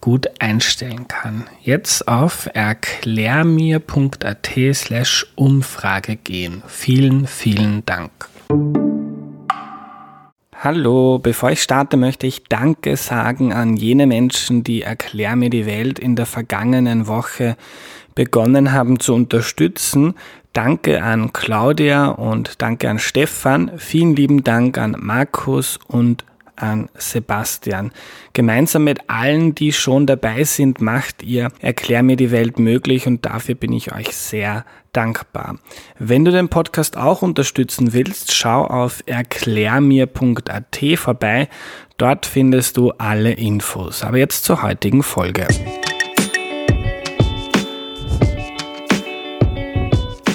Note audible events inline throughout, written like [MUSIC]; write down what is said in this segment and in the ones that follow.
gut einstellen kann. Jetzt auf erklärmir.at slash Umfrage gehen. Vielen, vielen Dank. Hallo, bevor ich starte, möchte ich Danke sagen an jene Menschen, die Erklär mir die Welt in der vergangenen Woche begonnen haben zu unterstützen. Danke an Claudia und danke an Stefan. Vielen lieben Dank an Markus und an Sebastian. Gemeinsam mit allen, die schon dabei sind, macht ihr Erklär mir die Welt möglich und dafür bin ich euch sehr dankbar. Wenn du den Podcast auch unterstützen willst, schau auf erklärmir.at vorbei. Dort findest du alle Infos. Aber jetzt zur heutigen Folge.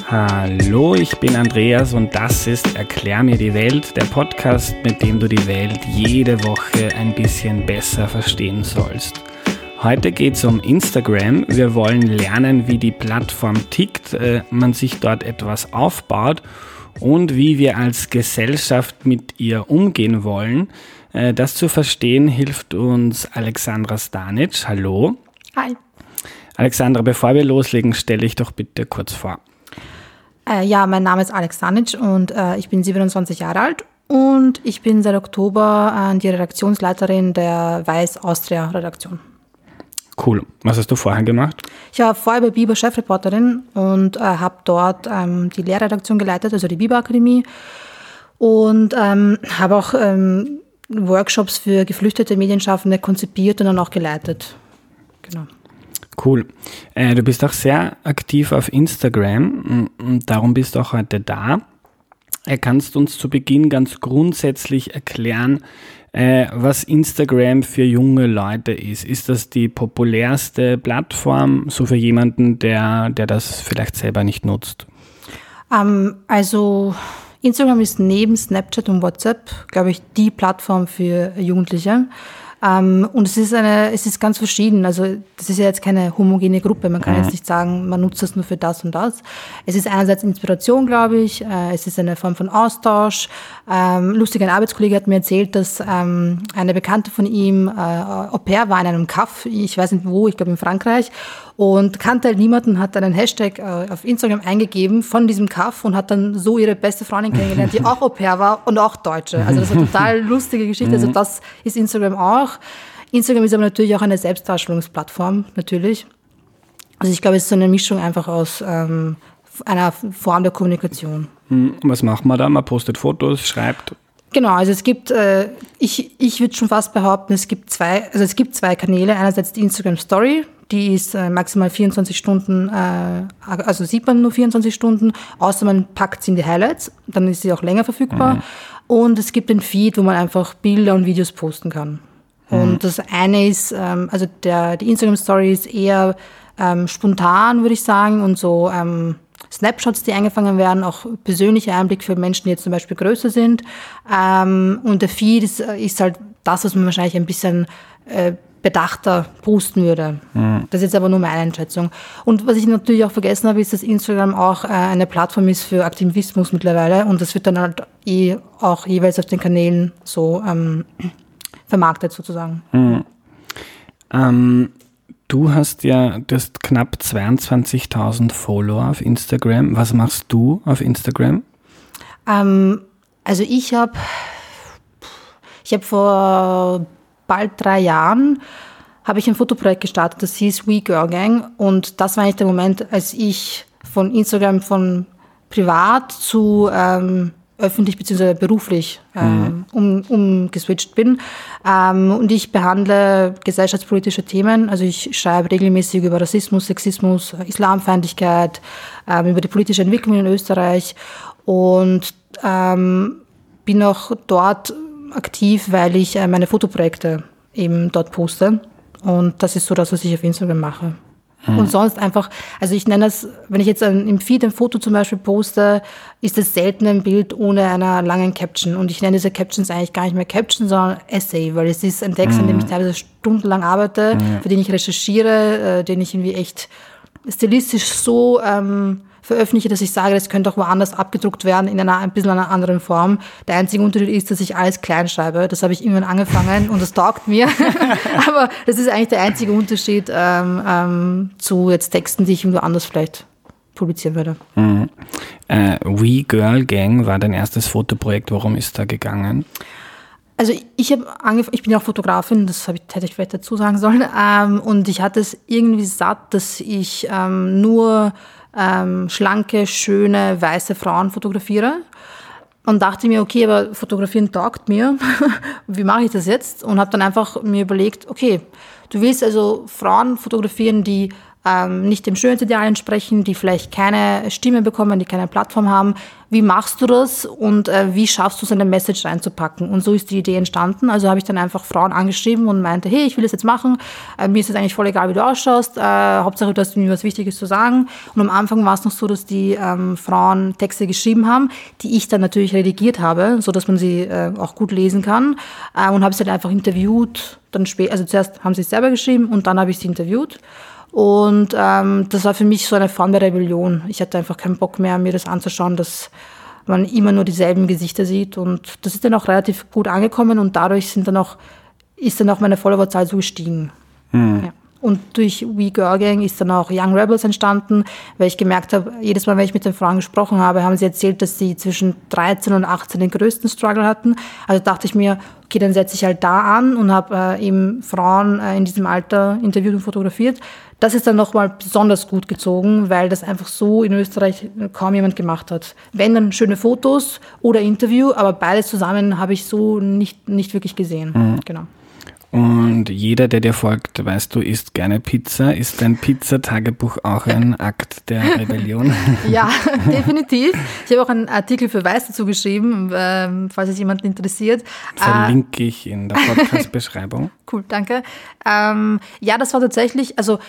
Hallo, ich bin Andreas und das ist Erklär mir die Welt, der Podcast, mit dem du die Welt jede Woche ein bisschen besser verstehen sollst. Heute geht es um Instagram. Wir wollen lernen, wie die Plattform tickt, äh, man sich dort etwas aufbaut und wie wir als Gesellschaft mit ihr umgehen wollen. Äh, das zu verstehen hilft uns Alexandra Stanic. Hallo. Hi. Alexandra, bevor wir loslegen, stelle ich doch bitte kurz vor. Äh, ja, mein Name ist Alex Sanic und äh, ich bin 27 Jahre alt und ich bin seit Oktober äh, die Redaktionsleiterin der Weiß Austria Redaktion. Cool. Was hast du vorher gemacht? Ich war vorher bei Biber Chefreporterin und äh, habe dort ähm, die Lehrredaktion geleitet, also die Biber Akademie und ähm, habe auch ähm, Workshops für geflüchtete Medienschaffende konzipiert und dann auch geleitet. Genau. Cool. Äh, du bist auch sehr aktiv auf Instagram und darum bist du auch heute da. Äh, kannst uns zu Beginn ganz grundsätzlich erklären, äh, was Instagram für junge Leute ist. Ist das die populärste Plattform, so für jemanden, der, der das vielleicht selber nicht nutzt? Ähm, also Instagram ist neben Snapchat und WhatsApp, glaube ich, die Plattform für Jugendliche. Ähm, und es ist eine, es ist ganz verschieden. Also das ist ja jetzt keine homogene Gruppe. Man kann mhm. jetzt nicht sagen, man nutzt das nur für das und das. Es ist einerseits Inspiration, glaube ich. Äh, es ist eine Form von Austausch. Ähm, lustig, ein Arbeitskollege hat mir erzählt, dass ähm, eine Bekannte von ihm äh, Au pair war in einem Kaff. Ich weiß nicht wo, ich glaube in Frankreich und kannte halt niemanden, hat dann einen Hashtag äh, auf Instagram eingegeben von diesem Kaff und hat dann so ihre beste Freundin kennengelernt, die auch Au pair war und auch Deutsche. Also das ist [LAUGHS] eine total lustige Geschichte. Also das ist Instagram auch. Instagram ist aber natürlich auch eine Selbstdarstellungsplattform, natürlich. Also ich glaube, es ist so eine Mischung einfach aus ähm, einer Form der Kommunikation. Hm, was macht man da? Man postet Fotos, schreibt. Genau, also es gibt, äh, ich, ich würde schon fast behaupten, es gibt zwei, also es gibt zwei Kanäle. Einerseits die Instagram Story, die ist äh, maximal 24 Stunden, äh, also sieht man nur 24 Stunden, außer man packt sie in die Highlights, dann ist sie auch länger verfügbar. Mhm. Und es gibt den Feed, wo man einfach Bilder und Videos posten kann. Mhm. Und das eine ist, ähm, also der, die Instagram Story ist eher ähm, spontan, würde ich sagen, und so ähm, Snapshots, die eingefangen werden, auch persönlicher Einblick für Menschen, die jetzt zum Beispiel größer sind. Ähm, und der Feed ist, ist halt das, was man wahrscheinlich ein bisschen äh, bedachter posten würde. Mhm. Das ist jetzt aber nur meine Einschätzung. Und was ich natürlich auch vergessen habe, ist, dass Instagram auch äh, eine Plattform ist für Aktivismus mittlerweile und das wird dann halt eh auch jeweils auf den Kanälen so ähm, [CLEARS THROAT] vermarktet sozusagen. Mhm. Ähm, du hast ja, du hast knapp 22.000 Follower auf Instagram. Was machst du auf Instagram? Ähm, also ich habe ich habe vor bald drei Jahren habe ich ein Fotoprojekt gestartet, das hieß We Girl Gang. Und das war eigentlich der Moment, als ich von Instagram von privat zu ähm, öffentlich bzw. beruflich ähm, um, umgeswitcht bin. Ähm, und ich behandle gesellschaftspolitische Themen. Also ich schreibe regelmäßig über Rassismus, Sexismus, Islamfeindlichkeit, ähm, über die politische Entwicklung in Österreich und ähm, bin auch dort aktiv, weil ich äh, meine Fotoprojekte eben dort poste. Und das ist so das, was ich auf Instagram mache. Mhm. Und sonst einfach, also ich nenne das, wenn ich jetzt ein, im Feed ein Foto zum Beispiel poste, ist es selten ein Bild ohne einer langen Caption. Und ich nenne diese Captions eigentlich gar nicht mehr Caption, sondern Essay, weil es ist ein Text, mhm. an dem ich teilweise stundenlang arbeite, mhm. für den ich recherchiere, äh, den ich irgendwie echt stilistisch so ähm, veröffentliche, dass ich sage, das könnte auch woanders abgedruckt werden in einer ein bisschen einer anderen Form. Der einzige Unterschied ist, dass ich alles klein schreibe. Das habe ich irgendwann angefangen und das taugt mir. [LAUGHS] Aber das ist eigentlich der einzige Unterschied ähm, ähm, zu jetzt Texten, die ich irgendwo anders vielleicht publizieren würde. Mhm. Äh, We Girl Gang war dein erstes Fotoprojekt. Worum ist da gegangen? Also ich habe ich bin ja auch Fotografin, das ich, hätte ich vielleicht dazu sagen sollen. Ähm, und ich hatte es irgendwie satt, dass ich ähm, nur ähm, schlanke, schöne, weiße Frauen fotografiere. Und dachte mir, okay, aber fotografieren taugt mir. [LAUGHS] Wie mache ich das jetzt? Und habe dann einfach mir überlegt, okay, du willst also Frauen fotografieren, die ähm, nicht dem Schönheitsideal entsprechen, die vielleicht keine Stimme bekommen, die keine Plattform haben. Wie machst du das und äh, wie schaffst du es, eine Message reinzupacken? Und so ist die Idee entstanden. Also habe ich dann einfach Frauen angeschrieben und meinte, hey, ich will das jetzt machen. Äh, mir ist es eigentlich voll egal, wie du ausschaust. Äh, Hauptsache, du hast mir was Wichtiges zu sagen. Und am Anfang war es noch so, dass die ähm, Frauen Texte geschrieben haben, die ich dann natürlich redigiert habe, so dass man sie äh, auch gut lesen kann. Äh, und habe sie dann einfach interviewt. Dann spät, also zuerst haben sie es selber geschrieben und dann habe ich sie interviewt. Und ähm, das war für mich so eine Form der Rebellion. Ich hatte einfach keinen Bock mehr, mir das anzuschauen, dass man immer nur dieselben Gesichter sieht. Und das ist dann auch relativ gut angekommen und dadurch sind dann auch, ist dann auch meine Followerzahl so gestiegen. Mhm. Ja. Und durch We Girl Gang ist dann auch Young Rebels entstanden, weil ich gemerkt habe, jedes Mal, wenn ich mit den Frauen gesprochen habe, haben sie erzählt, dass sie zwischen 13 und 18 den größten Struggle hatten. Also dachte ich mir, okay, dann setze ich halt da an und habe äh, eben Frauen äh, in diesem Alter interviewt und fotografiert. Das ist dann nochmal besonders gut gezogen, weil das einfach so in Österreich kaum jemand gemacht hat. Wenn dann schöne Fotos oder Interview, aber beides zusammen habe ich so nicht, nicht wirklich gesehen. Mhm. Genau. Und jeder, der dir folgt, weißt du, isst gerne Pizza. Ist dein Pizzatagebuch auch ein Akt der [LAUGHS] Rebellion? ja, [LAUGHS] definitiv. Ich habe auch einen Artikel für Weiß dazu geschrieben, ähm, falls es jemanden interessiert. Verlinke ich in der [LAUGHS] Podcast-Beschreibung. cool, danke. Ähm, ja, das war tatsächlich, also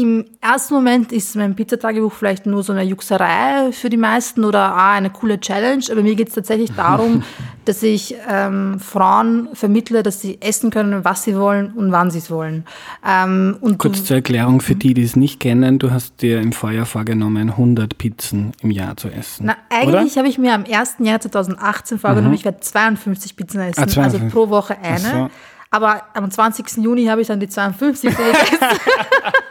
im ersten Moment ist mein Pizzatagebuch vielleicht nur so eine Juxerei für die meisten oder ah, eine coole Challenge, aber mir geht es tatsächlich darum, [LAUGHS] dass ich ähm, Frauen vermittle, dass sie essen können, was sie wollen und wann sie es wollen. Ähm, und Kurz zur Erklärung für die, die es nicht kennen, du hast dir im Vorjahr vorgenommen, 100 Pizzen im Jahr zu essen. Na, eigentlich habe ich mir am 1. Jahr 2018 vorgenommen, mhm. ich werde 52 Pizzen essen, ah, also pro Woche eine. Aber am 20. Juni habe ich dann die 52 gegessen. [LAUGHS] [LAUGHS]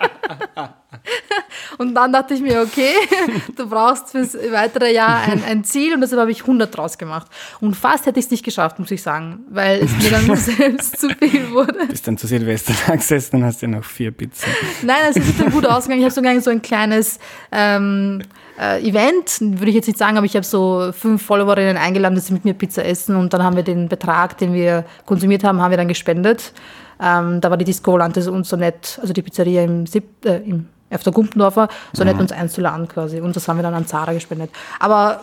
[LAUGHS] und dann dachte ich mir, okay, [LAUGHS] du brauchst fürs weitere Jahr ein, ein Ziel und deshalb habe ich 100 draus gemacht. Und fast hätte ich es nicht geschafft, muss ich sagen, weil es mir dann [LAUGHS] selbst zu viel wurde. Bist dann zu Silvester gesessen und hast ja noch vier Pizzen. Nein, es ist dann gut ausgegangen. Ich habe sogar so ein kleines ähm, äh, Event, würde ich jetzt nicht sagen, aber ich habe so fünf Followerinnen eingeladen, dass sie mit mir Pizza essen und dann haben wir den Betrag, den wir konsumiert haben, haben wir dann gespendet. Ähm, da war die Disco Volante uns so nett, also die Pizzeria im, Sieb, äh, im auf der Gumpendorfer, so nett mhm. uns einzuladen quasi. Und das haben wir dann an Zara gespendet. Aber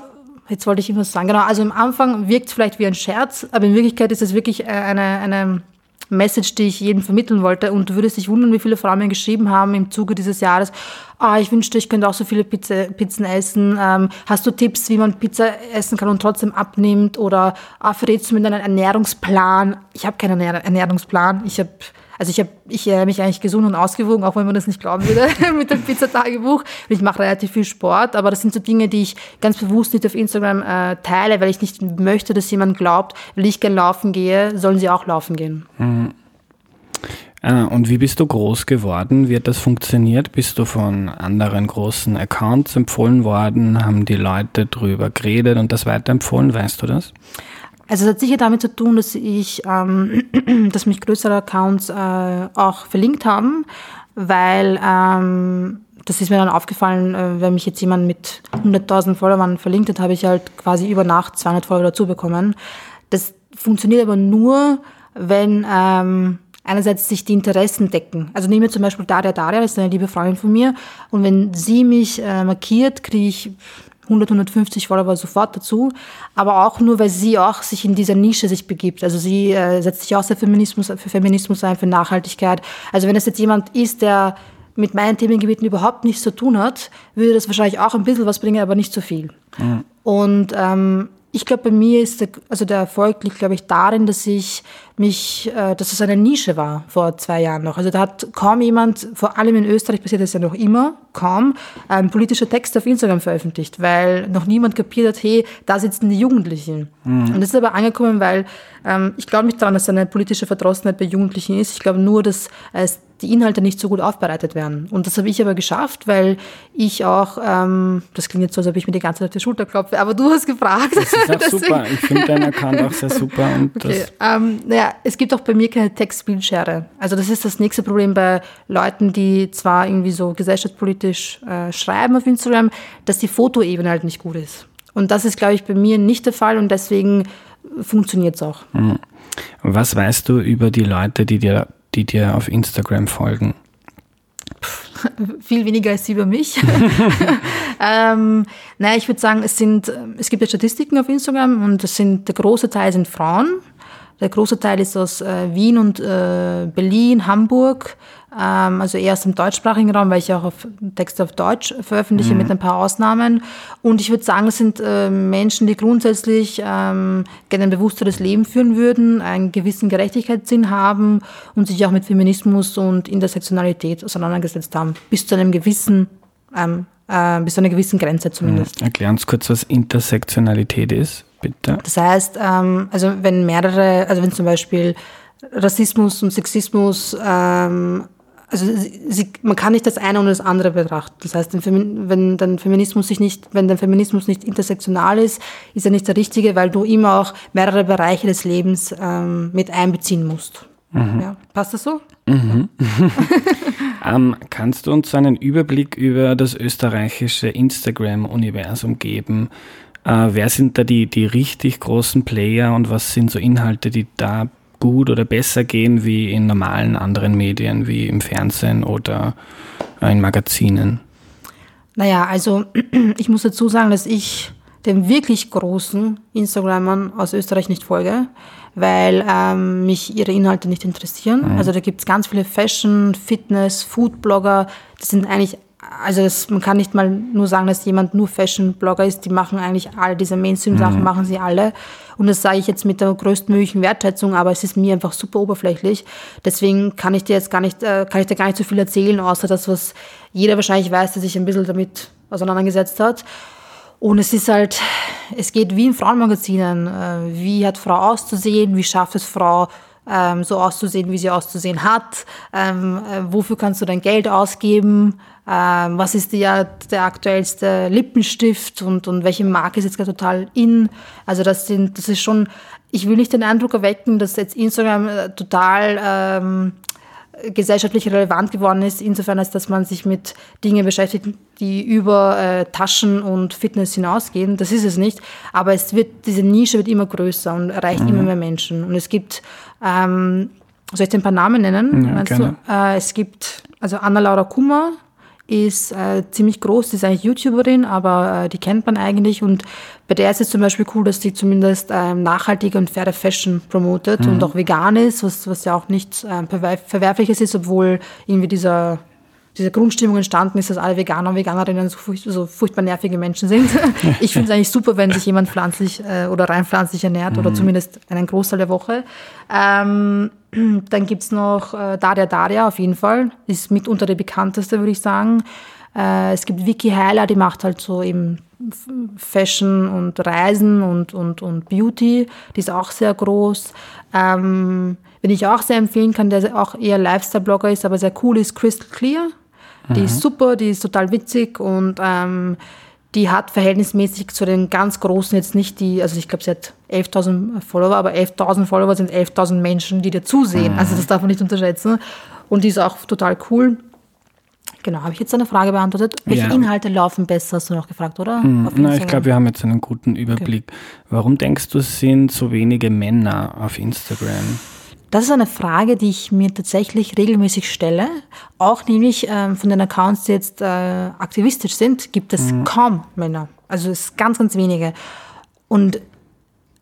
jetzt wollte ich irgendwas sagen. Genau, also am Anfang wirkt es vielleicht wie ein Scherz, aber in Wirklichkeit ist es wirklich äh, eine, eine Message, die ich jedem vermitteln wollte. Und du würdest dich wundern, wie viele Frauen mir geschrieben haben im Zuge dieses Jahres. Ah, ich wünschte, ich könnte auch so viele Pizza, Pizzen essen. Ähm, hast du Tipps, wie man Pizza essen kann und trotzdem abnimmt? Oder ah, verrätst du mir einen Ernährungsplan? Ich habe keinen Ernährungsplan. Ich habe also ich habe ich äh, mich eigentlich gesund und ausgewogen, auch wenn man das nicht glauben würde [LAUGHS] mit dem Pizzatagebuch. Ich mache relativ viel Sport, aber das sind so Dinge, die ich ganz bewusst nicht auf Instagram äh, teile, weil ich nicht möchte, dass jemand glaubt, wenn ich gern laufen gehe, sollen sie auch laufen gehen. Mhm. Ah, und wie bist du groß geworden? Wie hat das funktioniert? Bist du von anderen großen Accounts empfohlen worden? Haben die Leute drüber geredet und das weiterempfohlen? Weißt du das? Also es hat sicher damit zu tun, dass ich, ähm, [CLEARS THROAT] dass mich größere Accounts äh, auch verlinkt haben, weil ähm, das ist mir dann aufgefallen, äh, wenn mich jetzt jemand mit 100.000 Followern verlinkt hat, habe ich halt quasi über Nacht 200 Follower dazu bekommen. Das funktioniert aber nur, wenn ähm, einerseits sich die Interessen decken. Also nehmen wir zum Beispiel Daria Daria, das ist eine liebe Freundin von mir, und wenn sie mich äh, markiert, kriege ich 100, 150 Follower sofort dazu, aber auch nur, weil sie auch sich in dieser Nische sich begibt. Also sie äh, setzt sich auch für Feminismus, für Feminismus ein, für Nachhaltigkeit. Also wenn es jetzt jemand ist, der mit meinen Themengebieten überhaupt nichts zu tun hat, würde das wahrscheinlich auch ein bisschen was bringen, aber nicht so viel. Mhm. Und ähm, ich glaube, bei mir ist der, also der Erfolg liegt, glaube ich, darin, dass ich mich, äh, dass es eine Nische war vor zwei Jahren noch. Also da hat kaum jemand, vor allem in Österreich passiert das ja noch immer, kaum ein politischer Text auf Instagram veröffentlicht, weil noch niemand kapiert hat, hey, da sitzen die Jugendlichen. Mhm. Und das ist aber angekommen, weil ähm, ich glaube nicht daran, dass eine politische Verdrossenheit bei Jugendlichen ist. Ich glaube nur, dass es die Inhalte nicht so gut aufbereitet werden. Und das habe ich aber geschafft, weil ich auch, ähm, das klingt jetzt so, als ob ich mir die ganze Zeit auf die Schulter klopfe, aber du hast gefragt. Das ist auch [LAUGHS] super. Ich finde deinen Account auch sehr super. Und okay. ähm, naja, es gibt auch bei mir keine Textbildschere. Also das ist das nächste Problem bei Leuten, die zwar irgendwie so gesellschaftspolitisch äh, schreiben auf Instagram, dass die Fotoebene halt nicht gut ist. Und das ist, glaube ich, bei mir nicht der Fall und deswegen funktioniert es auch. Mhm. Was weißt du über die Leute, die dir die dir auf Instagram folgen? [LAUGHS] Viel weniger als sie über mich. [LAUGHS] ähm, naja, ich würde sagen, es sind, es gibt ja Statistiken auf Instagram und das sind, der große Teil sind Frauen. Der große Teil ist aus äh, Wien und äh, Berlin, Hamburg, ähm, also eher aus dem deutschsprachigen Raum, weil ich auch auf Texte auf Deutsch veröffentliche mhm. mit ein paar Ausnahmen. Und ich würde sagen, es sind äh, Menschen, die grundsätzlich ähm, gerne ein bewussteres Leben führen würden, einen gewissen Gerechtigkeitssinn haben und sich auch mit Feminismus und Intersektionalität auseinandergesetzt haben, bis zu einem gewissen ähm, äh, bis zu einer gewissen Grenze zumindest. Mhm. Erklär uns kurz, was Intersektionalität ist, bitte. Das heißt, ähm, also wenn mehrere, also wenn zum Beispiel Rassismus und Sexismus ähm, also sie, man kann nicht das eine und das andere betrachten. Das heißt, wenn dann Feminismus sich nicht, wenn der Feminismus nicht intersektional ist, ist er nicht der richtige, weil du immer auch mehrere Bereiche des Lebens ähm, mit einbeziehen musst. Mhm. Ja, passt das so? Mhm. [LAUGHS] ähm, kannst du uns einen Überblick über das österreichische Instagram-Universum geben? Äh, wer sind da die, die richtig großen Player und was sind so Inhalte, die da gut oder besser gehen wie in normalen anderen Medien, wie im Fernsehen oder äh, in Magazinen? Naja, also [CLEARS THROAT] ich muss dazu sagen, dass ich den wirklich großen Instagramern aus Österreich nicht folge, weil ähm, mich ihre Inhalte nicht interessieren. Mhm. Also da gibt es ganz viele Fashion, Fitness, Food-Blogger. Das sind eigentlich also das, man kann nicht mal nur sagen, dass jemand nur Fashion-Blogger ist. Die machen eigentlich all diese Mainstream-Sachen, mhm. machen sie alle. Und das sage ich jetzt mit der größtmöglichen Wertschätzung, aber es ist mir einfach super oberflächlich. Deswegen kann ich dir jetzt gar nicht, äh, kann ich dir gar nicht so viel erzählen, außer das, was jeder wahrscheinlich weiß, der sich ein bisschen damit auseinandergesetzt hat. Und es ist halt, es geht wie in Frauenmagazinen. Äh, wie hat Frau auszusehen? Wie schafft es Frau, ähm, so auszusehen, wie sie auszusehen hat? Ähm, äh, wofür kannst du dein Geld ausgeben? ähm, was ist der, der aktuellste Lippenstift und, und welche Marke ist jetzt gerade total in. Also das sind, das ist schon, ich will nicht den Eindruck erwecken, dass jetzt Instagram äh, total ähm, gesellschaftlich relevant geworden ist, insofern als dass man sich mit Dingen beschäftigt, die über äh, Taschen und Fitness hinausgehen. Das ist es nicht. Aber es wird, diese Nische wird immer größer und erreicht mhm. immer mehr Menschen. Und es gibt, ähm, soll ich dir ein paar Namen nennen? Ja. Äh, es gibt also Anna-Laura Kummer, ist äh, ziemlich groß, sie ist eigentlich YouTuberin, aber äh, die kennt man eigentlich und bei der ist es zum Beispiel cool, dass sie zumindest ähm, nachhaltige und faire Fashion promotet mhm. und auch vegan ist, was, was ja auch nichts äh, Verwerfliches ist, obwohl irgendwie dieser diese Grundstimmung entstanden ist, dass alle Veganer und Veganerinnen so, furcht, so furchtbar nervige Menschen sind. [LAUGHS] ich finde es eigentlich super, wenn sich jemand pflanzlich äh, oder rein pflanzlich ernährt mhm. oder zumindest einen Großteil der Woche. Ähm, [CLEARS THROAT] dann gibt's noch äh, Daria Daria auf jeden Fall, ist mitunter die bekannteste, würde ich sagen. Äh, es gibt Vicky Heiler, die macht halt so eben Fashion und Reisen und, und, und Beauty, die ist auch sehr groß. Ähm, wenn ich auch sehr empfehlen kann, der auch eher Lifestyle-Blogger ist, aber sehr cool ist, Crystal Clear. Die mhm. ist super, die ist total witzig und ähm, die hat verhältnismäßig zu den ganz Großen jetzt nicht die, also ich glaube, sie hat 11.000 Follower, aber 11.000 Follower sind 11.000 Menschen, die dir zusehen. Mhm. Also das darf man nicht unterschätzen. Und die ist auch total cool. Genau, habe ich jetzt eine Frage beantwortet? Welche Ja. Inhalte laufen besser, hast du noch gefragt, oder? Auf Na, ich glaube, wir haben jetzt einen guten Überblick. Warum denkst du, es sind so wenige Männer auf Instagram? Das ist eine Frage, die ich mir tatsächlich regelmäßig stelle. Auch nämlich ähm, von den Accounts, die jetzt äh, aktivistisch sind, gibt es kaum Männer. Also es ist ganz, ganz wenige. Und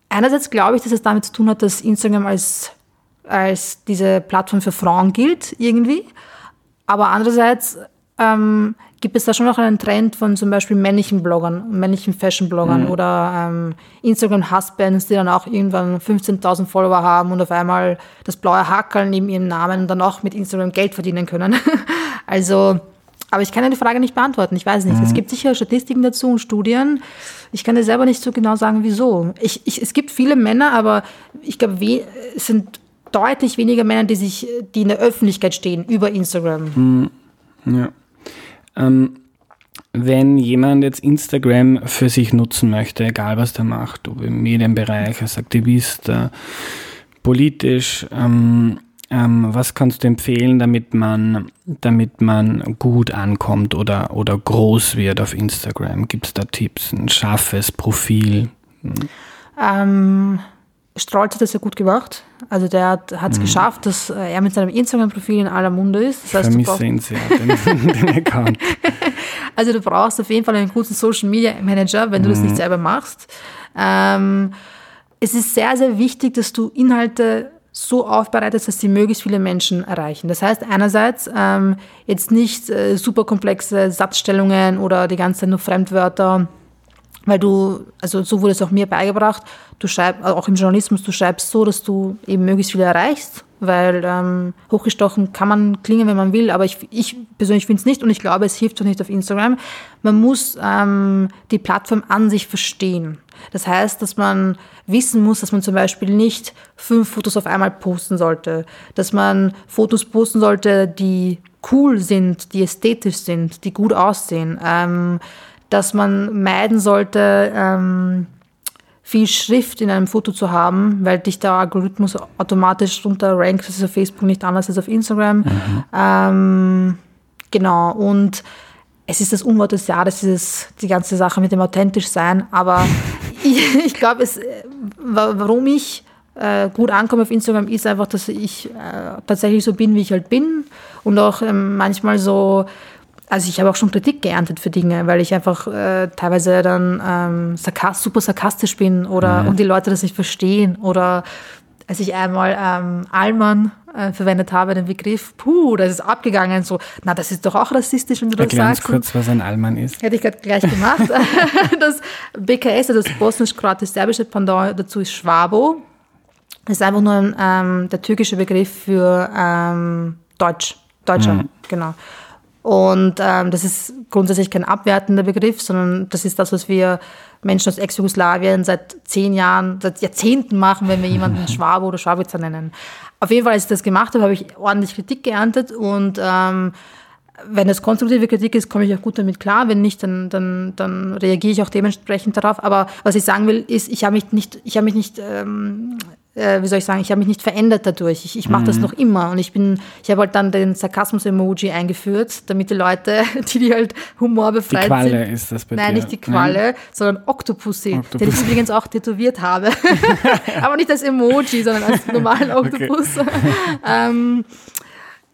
einerseits glaube ich, dass es damit zu tun hat, dass Instagram als, als diese Plattform für Frauen gilt, irgendwie. Aber andererseits ähm, gibt es da schon noch einen Trend von zum Beispiel männlichen Bloggern, männlichen Fashion-Bloggern oder ähm, Instagram-Husbands, die dann auch irgendwann 15.000 Follower haben und auf einmal das blaue Hackerl neben ihrem Namen und dann auch mit Instagram Geld verdienen können. [LAUGHS] also, aber ich kann ja die Frage nicht beantworten. Ich weiß nicht. Es gibt sicher Statistiken dazu und Studien. Ich kann dir selber nicht so genau sagen, wieso. Ich, ich, es gibt viele Männer, aber ich glaube, es sind deutlich weniger Männer, die sich, die in der Öffentlichkeit stehen über Instagram. Ja. Ähm, wenn jemand jetzt Instagram für sich nutzen möchte, egal was der macht, ob im Medienbereich, als Aktivist, äh, politisch, ähm, ähm, was kannst du empfehlen, damit man, damit man gut ankommt oder, oder groß wird auf Instagram? Gibt es da Tipps? Ein scharfes Profil? Ähm, Strolz hat das ja gut gemacht. Also der hat es geschafft, dass äh, er mit seinem Instagram-Profil in aller Munde ist. Das heißt, du Vermisse ihn sehr, den, [LAUGHS] den Account. [LAUGHS] also du brauchst auf jeden Fall einen guten Social Media Manager, wenn du das nicht selber machst. Ähm, es ist sehr, sehr wichtig, dass du Inhalte so aufbereitest, dass sie möglichst viele Menschen erreichen. Das heißt einerseits ähm, jetzt nicht äh, super komplexe Satzstellungen oder die ganze Zeit nur Fremdwörter, weil du, also so wurde es auch mir beigebracht, du schreibst, auch im Journalismus, du schreibst so, dass du eben möglichst viele erreichst, weil ähm, hochgestochen kann man klingen, wenn man will, aber ich, ich persönlich finde es nicht und ich glaube, es hilft auch nicht auf Instagram. Man muss ähm, die Plattform an sich verstehen. Das heißt, dass man wissen muss, dass man zum Beispiel nicht fünf Fotos auf einmal posten sollte, dass man Fotos posten sollte, die cool sind, die ästhetisch sind, die gut aussehen. Ähm, dass man meiden sollte, ähm, viel Schrift in einem Foto zu haben, weil dich der Algorithmus automatisch runter rankt. Das ist auf Facebook nicht anders als auf Instagram. Ähm, genau, und es ist das Unwort des Jahres, dieses, die ganze Sache mit dem authentisch sein. Aber [LAUGHS] ich, ich glaube, äh, wa- warum ich äh, gut ankomme auf Instagram, ist einfach, dass ich äh, tatsächlich so bin, wie ich halt bin. Und auch ähm, manchmal so, also ich habe auch schon Kritik geerntet für Dinge, weil ich einfach äh, teilweise dann ähm, sarkas super sarkastisch bin oder und die Leute das nicht verstehen. Oder als ich einmal ähm, Allmann äh, verwendet habe, den Begriff, puh, das ist abgegangen, so, na, das ist doch auch rassistisch, wenn du das Erklär uns sagst. kurz, was ein Allmann ist. Hätte ich gerade gleich gemacht. [LAUGHS] [LAUGHS] das BKS, also das bosnisch-kroatisch-serbische Pendant dazu ist Schwabo. Das ist einfach nur ein, ähm, der türkische Begriff für ähm, Deutsch. Deutscher, genau. Und ähm, das ist grundsätzlich kein abwertender Begriff, sondern das ist das, was wir Menschen aus Ex-Jugoslawien seit zehn Jahren, seit Jahrzehnten machen, wenn wir jemanden [LAUGHS] Schwabe oder Schwabitzer nennen. Auf jeden Fall, als ich das gemacht habe, habe ich ordentlich Kritik geerntet und ähm, wenn es konstruktive Kritik ist, komme ich auch gut damit klar. Wenn nicht, dann, dann, dann reagiere ich auch dementsprechend darauf. Aber was ich sagen will, ist, ich habe mich nicht, ich habe mich nicht, ähm, äh, wie soll ich sagen, ich habe mich nicht verändert dadurch. Ich, ich mache das noch immer. Und ich bin, ich habe halt dann den Sarkasmus-Emoji eingeführt, damit die Leute, [LAUGHS] die, die halt humorbefreit Die Qualle sind. ist das bei Nein, dir. nicht die Qualle, sondern Octopussy, den Octopussy. ich übrigens auch tätowiert habe. [LAUGHS] [LAUGHS] Aber nicht als Emoji, sondern als normalen Oktopus. ähm,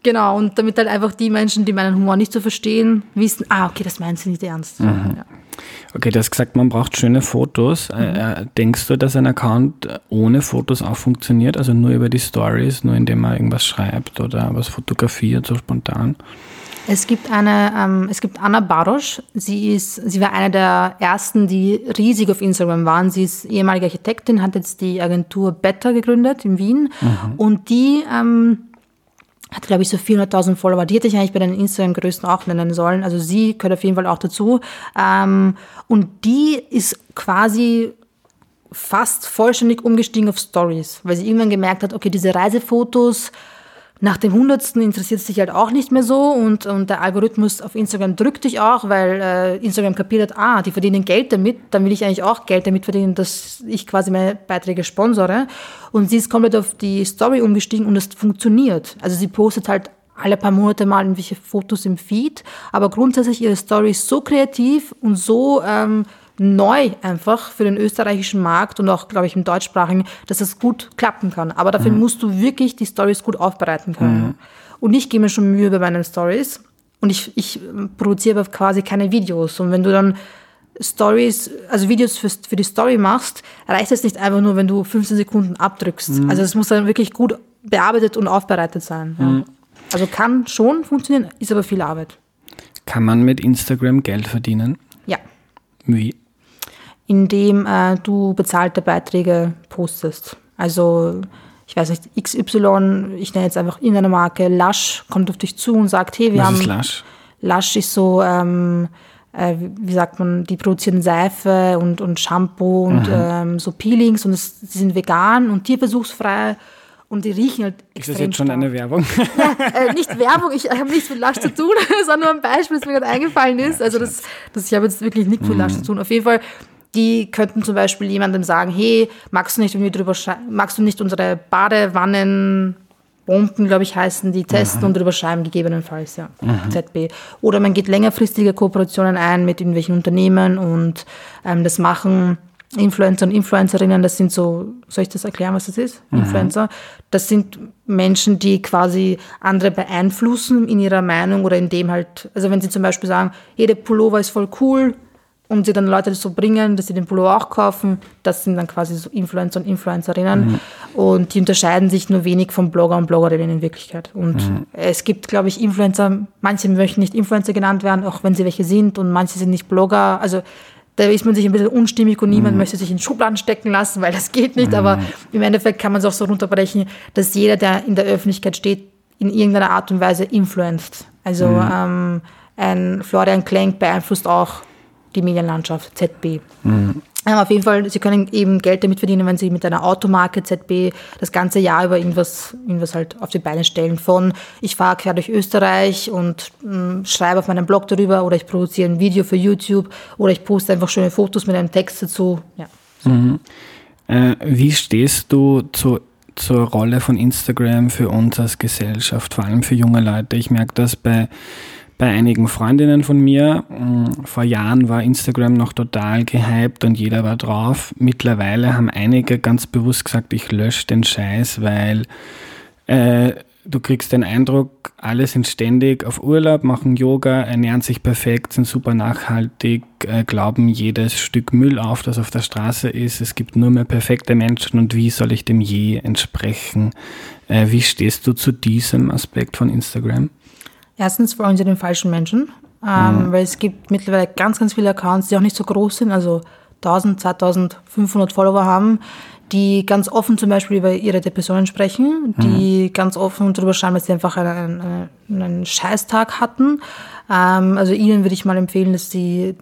genau, und damit halt einfach die Menschen, die meinen Humor nicht so verstehen, wissen, ah, okay, das meinen sie nicht ernst. Ja. Okay, du hast gesagt, man braucht schöne Fotos. Äh, äh, denkst du, dass ein Account ohne Fotos auch funktioniert? Also nur über die Stories, nur indem man irgendwas schreibt oder was fotografiert, so spontan? Es gibt eine, ähm, es gibt Anna Barosch. Sie ist, sie war eine der ersten, die riesig auf Instagram waren. Sie ist ehemalige Architektin, hat jetzt die Agentur Better gegründet in Wien. Und die ähm, hat, glaube ich, so 400.000 Follower. Die hätte ich eigentlich bei den Instagram-Größten auch nennen sollen. Also sie gehört auf jeden Fall auch dazu. Ähm, und die ist quasi fast vollständig umgestiegen auf Stories, weil sie irgendwann gemerkt hat, okay, diese Reisefotos nach dem hundertsten interessiert es dich halt auch nicht mehr so und, und der Algorithmus auf Instagram drückt dich auch, weil äh, Instagram kapiert hat, ah, die verdienen Geld damit, dann will ich eigentlich auch Geld damit verdienen, dass ich quasi meine Beiträge sponsore. Und sie ist komplett auf die Story umgestiegen und es funktioniert. Also sie postet halt alle paar Monate mal irgendwelche Fotos im Feed, aber grundsätzlich ihre Story ist so kreativ und so ähm, neu einfach für den österreichischen Markt und auch, glaube ich, im deutschsprachigen, dass es gut klappen kann. Aber dafür mhm. musst du wirklich die Stories gut aufbereiten können. Mhm. Und ich gebe mir schon Mühe bei meinen Stories und ich, ich produziere aber quasi keine Videos. Und wenn du dann Stories, also Videos für, für die Story machst, reicht es nicht einfach nur, wenn du 15 Sekunden abdrückst. Mhm. Also es muss dann wirklich gut bearbeitet und aufbereitet sein. Ja. Mhm. Also kann schon funktionieren, ist aber viel Arbeit. Kann man mit Instagram Geld verdienen? Ja. Wie? Indem äh, du bezahlte Beiträge postest. Also ich weiß nicht, XY, ich nenne jetzt einfach irgendeine Marke, Lush kommt auf dich zu und sagt, hey, wir Was haben. Ist Lush? Lush ist so, ähm, äh, wie sagt man, die produzieren Seife und, und Shampoo und ähm, so Peelings und es, die sind vegan und tierversuchsfrei und die riechen halt extrem Ist das jetzt schon stark. eine Werbung? Ja, äh, nicht Werbung, ich habe nichts mit Lush zu tun, [LAUGHS] sondern nur ein Beispiel, das mir gerade eingefallen ist. Also das, das ich habe jetzt wirklich nichts mit Lush zu tun. Auf jeden Fall die könnten zum Beispiel jemandem sagen, hey, magst du nicht, wenn wir drüber magst du nicht unsere Badewannen Bomben, glaube ich, heißen die, testen mhm. und drüber schreiben, gegebenenfalls, ja. Mhm. ZB. Oder man geht längerfristige Kooperationen ein mit irgendwelchen Unternehmen und ähm, das machen Influencer und Influencerinnen, das sind so, soll ich das erklären, was das ist? Mhm. Influencer. Das sind Menschen, die quasi andere beeinflussen in ihrer Meinung oder in dem halt, also wenn sie zum Beispiel sagen, jede Pullover ist voll cool, und sie dann Leute so bringen, dass sie den Pullover auch kaufen. Das sind dann quasi so Influencer und Influencerinnen. Mhm. Und die unterscheiden sich nur wenig von Blogger und Bloggerinnen in Wirklichkeit. Und mhm. es gibt, glaube ich, Influencer, manche möchten nicht Influencer genannt werden, auch wenn sie welche sind, und manche sind nicht Blogger. Also da ist man sich ein bisschen unstimmig und niemand mhm. möchte sich in Schubladen stecken lassen, weil das geht nicht. Aber mhm. im Endeffekt kann man es auch so runterbrechen, dass jeder, der in der Öffentlichkeit steht, in irgendeiner Art und Weise influenzt. Also mhm. ähm, ein Florian Klenk beeinflusst auch die Medienlandschaft ZB. Mhm. auf jeden Fall, Sie können eben Geld damit verdienen, wenn Sie mit einer Automarke ZB das ganze Jahr über irgendwas, irgendwas halt auf die Beine stellen. Von ich fahre quer durch Österreich und mh, hm, schreibe auf meinem Blog darüber oder ich produziere ein Video für YouTube oder ich poste einfach schöne Fotos mit einem Text dazu. Ja. So. Mhm. Äh, wie stehst du zu zur Rolle von Instagram für uns als Gesellschaft, vor allem für junge Leute. Ich merke das bei bei einigen Freundinnen von mir. Mm, vor Jahren war Instagram noch total gehypt und jeder war drauf. Mittlerweile haben einige ganz bewusst gesagt, ich lösche den Scheiß, weil äh, du kriegst den Eindruck, alle sind ständig auf Urlaub, machen Yoga, ernähren sich perfekt, sind super nachhaltig, äh, glauben jedes Stück Müll auf, das auf der Straße ist. Es gibt nur mehr perfekte Menschen und wie soll ich dem je entsprechen? Äh, wie stehst du zu diesem Aspekt von Instagram? Erstens folgen sie den falschen Menschen, ähm, mhm. weil es gibt mittlerweile ganz, ganz viele Accounts, die auch nicht so groß sind, also 1000, 2500 Follower haben, die ganz offen zum Beispiel über ihre Depressionen sprechen, die mhm. ganz offen darüber schreiben, dass sie einfach einen, einen, einen Scheißtag hatten. Ähm, also ihnen würde ich mal empfehlen, dass sie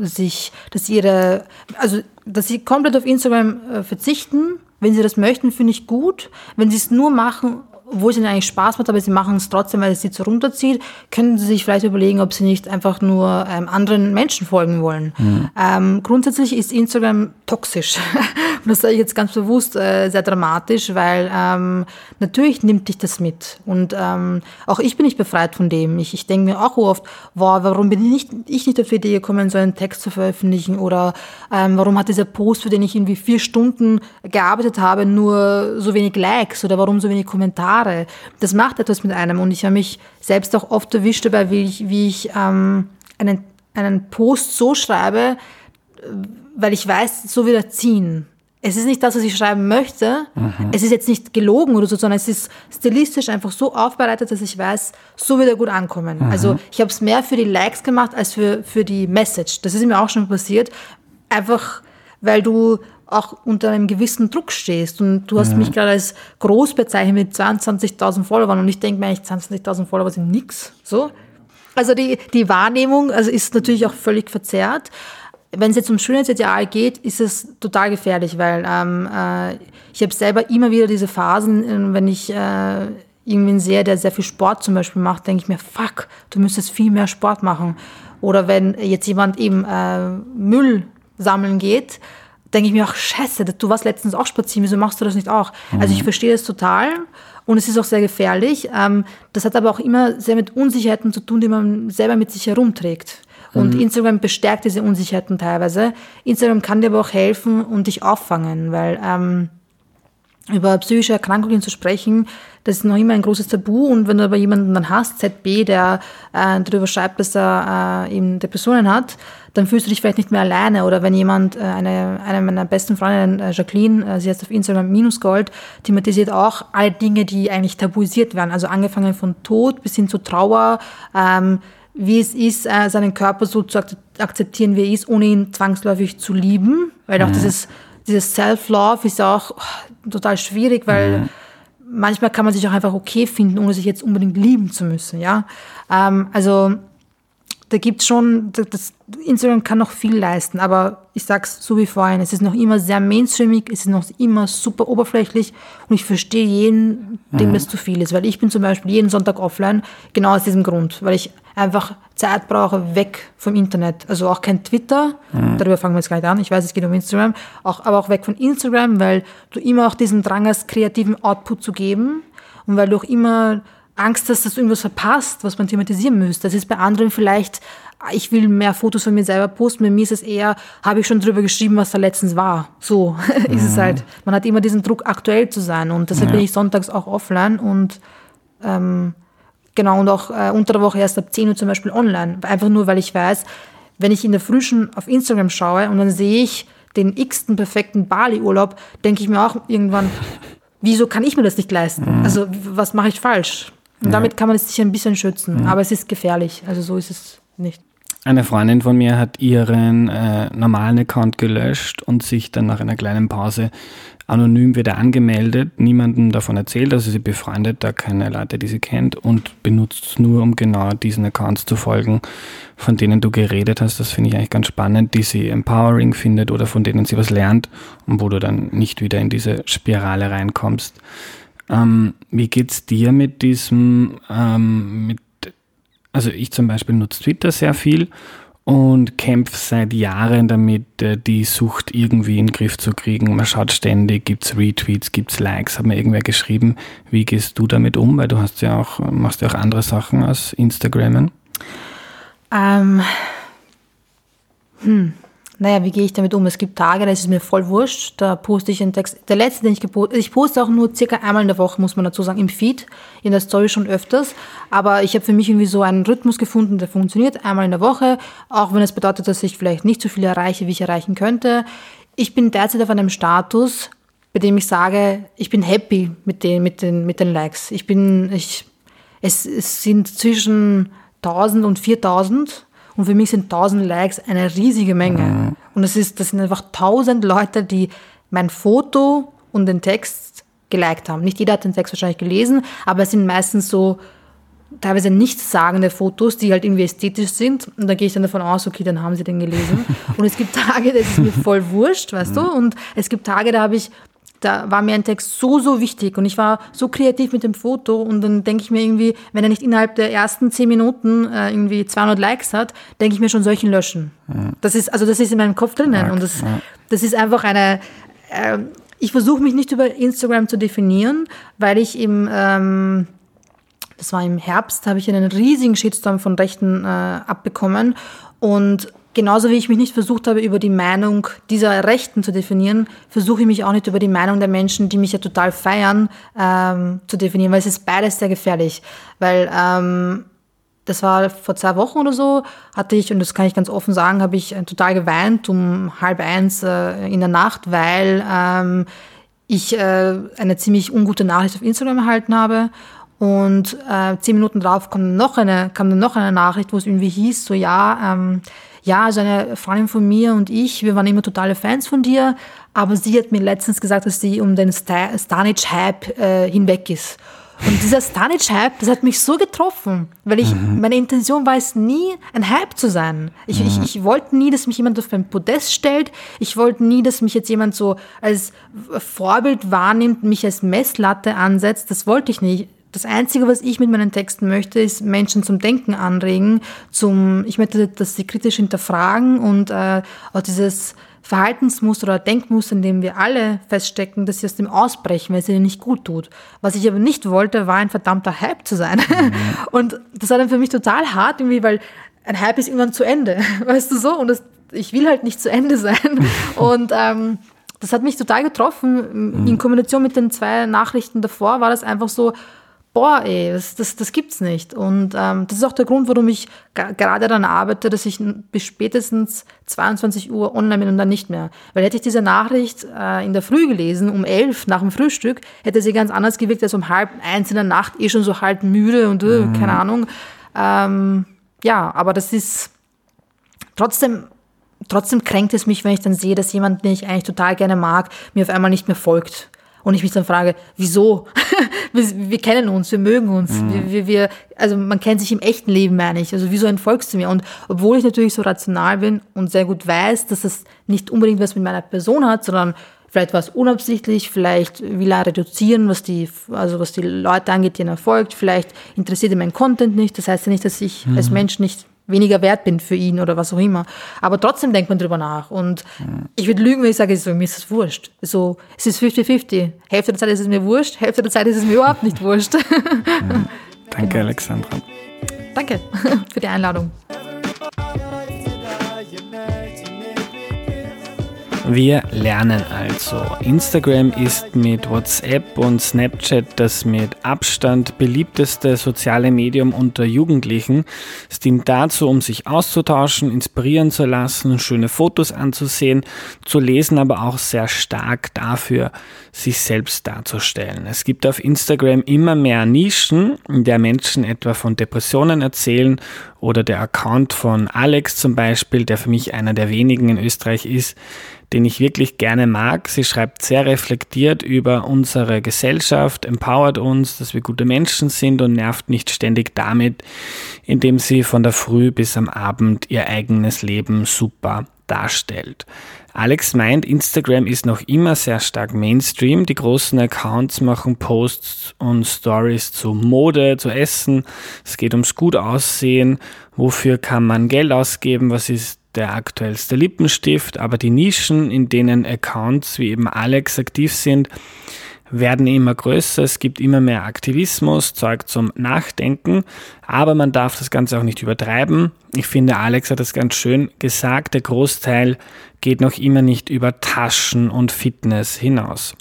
sich, dass ihre, also dass sie komplett auf Instagram äh, verzichten. Wenn sie das möchten, finde ich gut. Wenn sie es nur machen, obwohl es ihnen eigentlich Spaß macht, aber sie machen es trotzdem, weil es sie so runterzieht, können sie sich vielleicht überlegen, ob sie nicht einfach nur ähm, anderen Menschen folgen wollen. Mhm. Ähm, grundsätzlich ist Instagram toxisch. [LAUGHS] Und das sage ich jetzt ganz bewusst äh, sehr dramatisch, weil ähm, natürlich nimmt dich das mit. Und ähm, auch ich bin nicht befreit von dem. Ich, ich denke mir auch oft, wow, warum bin ich nicht, ich nicht auf die Idee gekommen, so einen Text zu veröffentlichen? Oder ähm, warum hat dieser Post, für den ich irgendwie vier Stunden gearbeitet habe, nur so wenig Likes? Oder warum so wenig Kommentare? Das macht etwas mit einem. Und ich habe mich selbst auch oft erwischt dabei, wie ich, wie ich ähm, einen, einen Post so schreibe, weil ich weiß, so wird er ziehen es ist nicht das, was ich schreiben möchte. Mhm. Es ist jetzt nicht gelogen oder so, sondern es ist stilistisch einfach so aufbereitet, dass ich weiß, so wird er gut ankommen. Mhm. Also ich habe es mehr für die Likes gemacht als für, für die Message. Das ist mir auch schon passiert. Einfach, weil du auch unter einem gewissen Druck stehst. Und du hast mhm. mich gerade als groß bezeichnet mit 22.000 Followern und ich denke mir eigentlich, 22.000 Follower sind nix. So. Also die, die Wahrnehmung also ist natürlich auch völlig verzerrt wenn es jetzt um Schönheitsideal geht, ist es total gefährlich, weil ähm, äh, ich habe selber immer wieder diese Phasen, äh, wenn ich äh, irgendwen sehe, der sehr viel Sport zum Beispiel macht, denke ich mir, fuck, du müsstest viel mehr Sport machen. Oder wenn jetzt jemand eben äh, Müll sammeln geht, denke ich mir auch, scheiße, du warst letztens auch spazieren, wieso machst du das nicht auch? Also ich verstehe das total und es ist auch sehr gefährlich. Ähm, das hat aber auch immer sehr mit Unsicherheiten zu tun, die man selber mit sich herumträgt. Und Instagram bestärkt diese Unsicherheiten teilweise. Instagram kann dir aber auch helfen und dich auffangen, weil ähm, über psychische Erkrankungen zu sprechen, das ist noch immer ein großes Tabu. Und wenn du aber jemanden dann hast, ZB, der äh, darüber schreibt, dass er äh, eben Depressionen hat, dann fühlst du dich vielleicht nicht mehr alleine. Oder wenn jemand, äh, eine, eine meiner besten Freundinnen, äh, Jacqueline, äh, sie heißt auf Instagram Minus Gold, thematisiert auch alle Dinge, die eigentlich tabuisiert werden. Also angefangen von Tod bis hin zu Trauer, ähm, wie es ist, äh, seinen Körper so zu akzeptieren, wie er ist, ohne ihn zwangsläufig zu lieben. Weil auch dieses, dieses Self-Love ist ja auch oh, total schwierig, weil manchmal kann man sich auch einfach okay finden, ohne sich jetzt unbedingt lieben zu müssen. Ja, ähm, also da gibt's schon, das, Instagram kann noch viel leisten, aber ich sag's so wie vorhin, es ist noch immer sehr mainstreamig, es ist noch immer super oberflächlich und ich verstehe jeden, dem das zu viel ist, weil ich bin zum Beispiel jeden Sonntag offline, genau aus diesem Grund, weil ich einfach Zeit brauche weg vom Internet, also auch kein Twitter, darüber fangen wir jetzt gleich an, ich weiß, es geht um Instagram, auch, aber auch weg von Instagram, weil du immer auch diesen Drang hast, kreativen Output zu geben und weil du auch immer Angst hast, dass du irgendwas verpasst, was man thematisieren müsste. Das ist bei anderen vielleicht, ich will mehr Fotos von mir selber posten. Bei mir ist es eher, habe ich schon drüber geschrieben, was da letztens war. So [LAUGHS] ist es halt. Man hat immer diesen Druck, aktuell zu sein. Und deshalb bin ich sonntags auch offline und ähm, genau, und auch äh, unter der Woche erst ab 10 Uhr zum Beispiel online. Einfach nur, weil ich weiß, wenn ich in der Früh schon auf Instagram schaue und dann sehe ich den x-ten perfekten Bali-Urlaub, denke ich mir auch irgendwann, [LAUGHS] wieso kann ich mir das nicht leisten? Also was mache ich falsch? Und damit kann man es sich ein bisschen schützen. Aber es ist gefährlich. Also so ist es nicht. Eine Freundin von mir hat ihren äh, normalen Account gelöscht und sich dann nach einer kleinen Pause anonym wieder angemeldet, niemandem davon erzählt, also sie befreundet da keine Leute, die sie kennt und benutzt nur, um genau diesen Accounts zu folgen, von denen du geredet hast. Das finde ich eigentlich ganz spannend, die sie empowering findet oder von denen sie was lernt und wo du dann nicht wieder in diese Spirale reinkommst. Ähm, wie geht's dir mit diesem, ähm, mit, also ich zum Beispiel nutze Twitter sehr viel und kämpfe seit Jahren damit, äh, die Sucht irgendwie in den Griff zu kriegen. Man schaut ständig, gibt's Retweets, gibt's Likes, hat mir irgendwer geschrieben. Wie gehst du damit um? Weil du hast ja auch, machst ja auch andere Sachen als Instagrammen. Ähm, hm. Naja, wie gehe ich damit um? Es gibt Tage, da ist es mir voll wurscht. Da poste ich einen Text. Der letzte, den ich gepostet ich poste auch nur circa einmal in der Woche, muss man dazu sagen, im Feed, in der Story schon öfters. Aber ich habe für mich irgendwie so einen Rhythmus gefunden, der funktioniert einmal in der Woche, auch wenn es bedeutet, dass ich vielleicht nicht so viel erreiche, wie ich erreichen könnte. Ich bin derzeit auf einem Status, bei dem ich sage, ich bin happy mit den, mit den, mit den Likes. Ich bin, ich, es, es sind zwischen 1000 und 4000 und für mich sind 1000 Likes eine riesige Menge. Und es ist, das sind einfach 1000 Leute, die mein Foto und den Text geliked haben. Nicht jeder hat den Text wahrscheinlich gelesen, aber es sind meistens so teilweise nichtssagende Fotos, die halt irgendwie ästhetisch sind. Und da gehe ich dann davon aus, okay, dann haben sie den gelesen. [LAUGHS] Und es gibt Tage, das ist mir voll wurscht, weißt du? Und es gibt Tage, da habe ich da war mir ein Text so, so wichtig und ich war so kreativ mit dem Foto und dann denke ich mir irgendwie, wenn er nicht innerhalb der ersten zehn Minuten äh, irgendwie 200 Likes hat, denke ich mir schon solchen löschen. Ja. Das ist, also das ist in meinem Kopf drinnen ja, und das, ja. das ist einfach eine, äh, ich versuche mich nicht über Instagram zu definieren, weil ich im, ähm, das war im Herbst, habe ich einen riesigen Shitstorm von Rechten äh, abbekommen und Genauso wie ich mich nicht versucht habe, über die Meinung dieser Rechten zu definieren, versuche ich mich auch nicht über die Meinung der Menschen, die mich ja total feiern, ähm, zu definieren, weil es ist beides sehr gefährlich. Weil ähm, das war vor zwei Wochen oder so, hatte ich, und das kann ich ganz offen sagen, habe ich äh, total geweint um halb eins äh, in der Nacht, weil ähm, ich äh, eine ziemlich ungute Nachricht auf Instagram erhalten habe. Und äh, zehn Minuten drauf kam noch eine, kam dann noch eine Nachricht, wo es irgendwie hieß, so ja, ähm, ja, also eine Freundin von mir und ich, wir waren immer totale Fans von dir, aber sie hat mir letztens gesagt, dass sie um den Stanic-Hype äh, hinweg ist. Und dieser Stanic-Hype, das hat mich so getroffen, weil ich, mhm. meine Intention war es nie, ein Hype zu sein. Ich, mhm. ich, ich wollte nie, dass mich jemand auf ein Podest stellt. Ich wollte nie, dass mich jetzt jemand so als Vorbild wahrnimmt, mich als Messlatte ansetzt. Das wollte ich nicht das Einzige, was ich mit meinen Texten möchte, ist Menschen zum Denken anregen, zum, ich möchte, dass sie kritisch hinterfragen und äh, auch dieses Verhaltensmuster oder Denkmuster, in dem wir alle feststecken, dass sie aus dem ausbrechen, weil es ihnen nicht gut tut. Was ich aber nicht wollte, war ein verdammter Hype zu sein. Mhm. [LAUGHS] Und das war dann für mich total hart, irgendwie, weil ein Hype ist irgendwann zu Ende, [LAUGHS] weißt du so? Und das, ich will halt nicht zu Ende sein. [LAUGHS] Und ähm, das hat mich total getroffen. Mhm. In Kombination mit den zwei Nachrichten davor war das einfach so, boah, ey, das, das, das gibt's nicht. Und ähm, das ist auch der Grund, warum ich gerade daran arbeite, dass ich bis spätestens 22 Uhr online bin und dann nicht mehr. Weil hätte ich diese Nachricht äh, in der Früh gelesen, um elf nach dem Frühstück, hätte sie ganz anders gewirkt als um halb eins in der Nacht, eh schon so halb müde und äh, mhm. keine Ahnung. Ähm, ja, aber das ist trotzdem trotzdem kränkt es mich, wenn ich dann sehe, dass jemand, den ich eigentlich total gerne mag, mir auf einmal nicht mehr folgt und ich mich dann frage, wieso? [LAUGHS] wir, wir, kennen uns, wir mögen uns, mhm. wir, wir, also man kennt sich im echten Leben mehr nicht. Also wieso entfolgst du mir? Und obwohl ich natürlich so rational bin und sehr gut weiß, dass es nicht unbedingt was mit meiner Person hat, sondern vielleicht war es unabsichtlich, vielleicht will er reduzieren, was die, also was die Leute angeht, die er folgt, vielleicht interessiert ihn mein Content nicht. Das heißt ja nicht, dass ich mhm. als Mensch nicht weniger wert bin für ihn oder was auch immer. Aber trotzdem denkt man drüber nach. Und mhm. ich würde lügen, wenn ich sage, so, mir ist es wurscht. So, es ist 50-50. Hälfte der Zeit ist es mir wurscht, Hälfte der Zeit ist es mir überhaupt nicht wurscht. Mhm. [LAUGHS] Danke. Alexandra. Danke [LAUGHS] für die Einladung. Wir lernen also. Instagram ist mit WhatsApp und Snapchat das mit Abstand beliebteste soziale Medium unter Jugendlichen. Es dient dazu, um sich auszutauschen, inspirieren zu lassen, schöne Fotos anzusehen, zu lesen, aber auch sehr stark dafür, sich selbst darzustellen. Es gibt auf Instagram immer mehr Nischen, in der Menschen etwa von Depressionen erzählen oder der Account von Alex zum Beispiel, der für mich einer der wenigen in Österreich ist, den ich wirklich gerne mag. Sie schreibt sehr reflektiert über unsere Gesellschaft, empowert uns, dass wir gute Menschen sind und nervt nicht ständig damit, indem sie von der Früh bis am Abend ihr eigenes Leben super darstellt. Alex meint, Instagram ist noch immer sehr stark Mainstream. Die großen Accounts machen Posts und Stories zu Mode, zu Essen. Es geht ums gut aussehen. Wofür kann man Geld ausgeben? Was ist der aktuellste Lippenstift? Aber die Nischen, in denen Accounts wie eben Alex aktiv sind, werden immer größer, es gibt immer mehr Aktivismus, Zeug zum Nachdenken, aber man darf das Ganze auch nicht übertreiben. Ich finde, Alex hat das ganz schön gesagt, der Großteil geht noch immer nicht über Taschen und Fitness hinaus.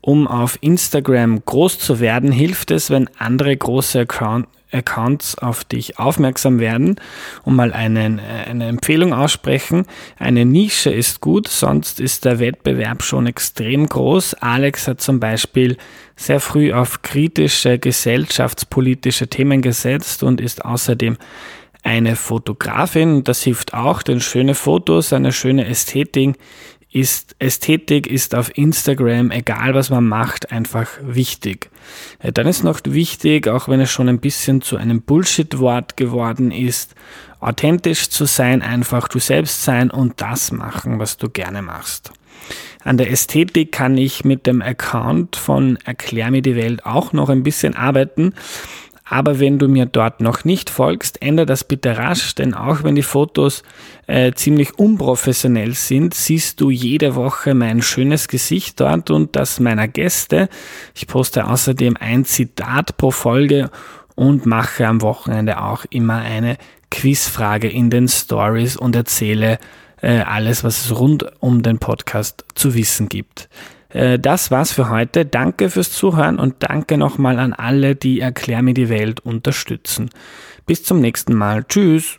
Um auf Instagram groß zu werden, hilft es, wenn andere große Account Accounts auf dich aufmerksam werden und mal einen, eine Empfehlung aussprechen. Eine Nische ist gut, sonst ist der Wettbewerb schon extrem groß. Alex hat zum Beispiel sehr früh auf kritische gesellschaftspolitische Themen gesetzt und ist außerdem eine Fotografin. Das hilft auch, denn schöne Fotos, eine schöne Ästhetik ist Ästhetik ist auf Instagram, egal was man macht, einfach wichtig. Äh, dann ist noch wichtig, auch wenn es schon ein bisschen zu einem Bullshit-Wort geworden ist, authentisch zu sein, einfach du selbst sein und das machen, was du gerne machst. An der Ästhetik kann ich mit dem Account von Erklär mir die Welt auch noch ein bisschen arbeiten. Aber wenn du mir dort noch nicht folgst, ändere das bitte rasch, denn auch wenn die Fotos äh, ziemlich unprofessionell sind, siehst du jede Woche mein schönes Gesicht dort und das meiner Gäste. Ich poste außerdem ein Zitat pro Folge und mache am Wochenende auch immer eine Quizfrage in den Stories und erzähle äh, alles, was es rund um den Podcast zu wissen gibt. Äh, das war's für heute. Danke fürs Zuhören und danke nochmal an alle, die Erklär mir die Welt unterstützen. Bis zum nächsten Mal. Tschüss.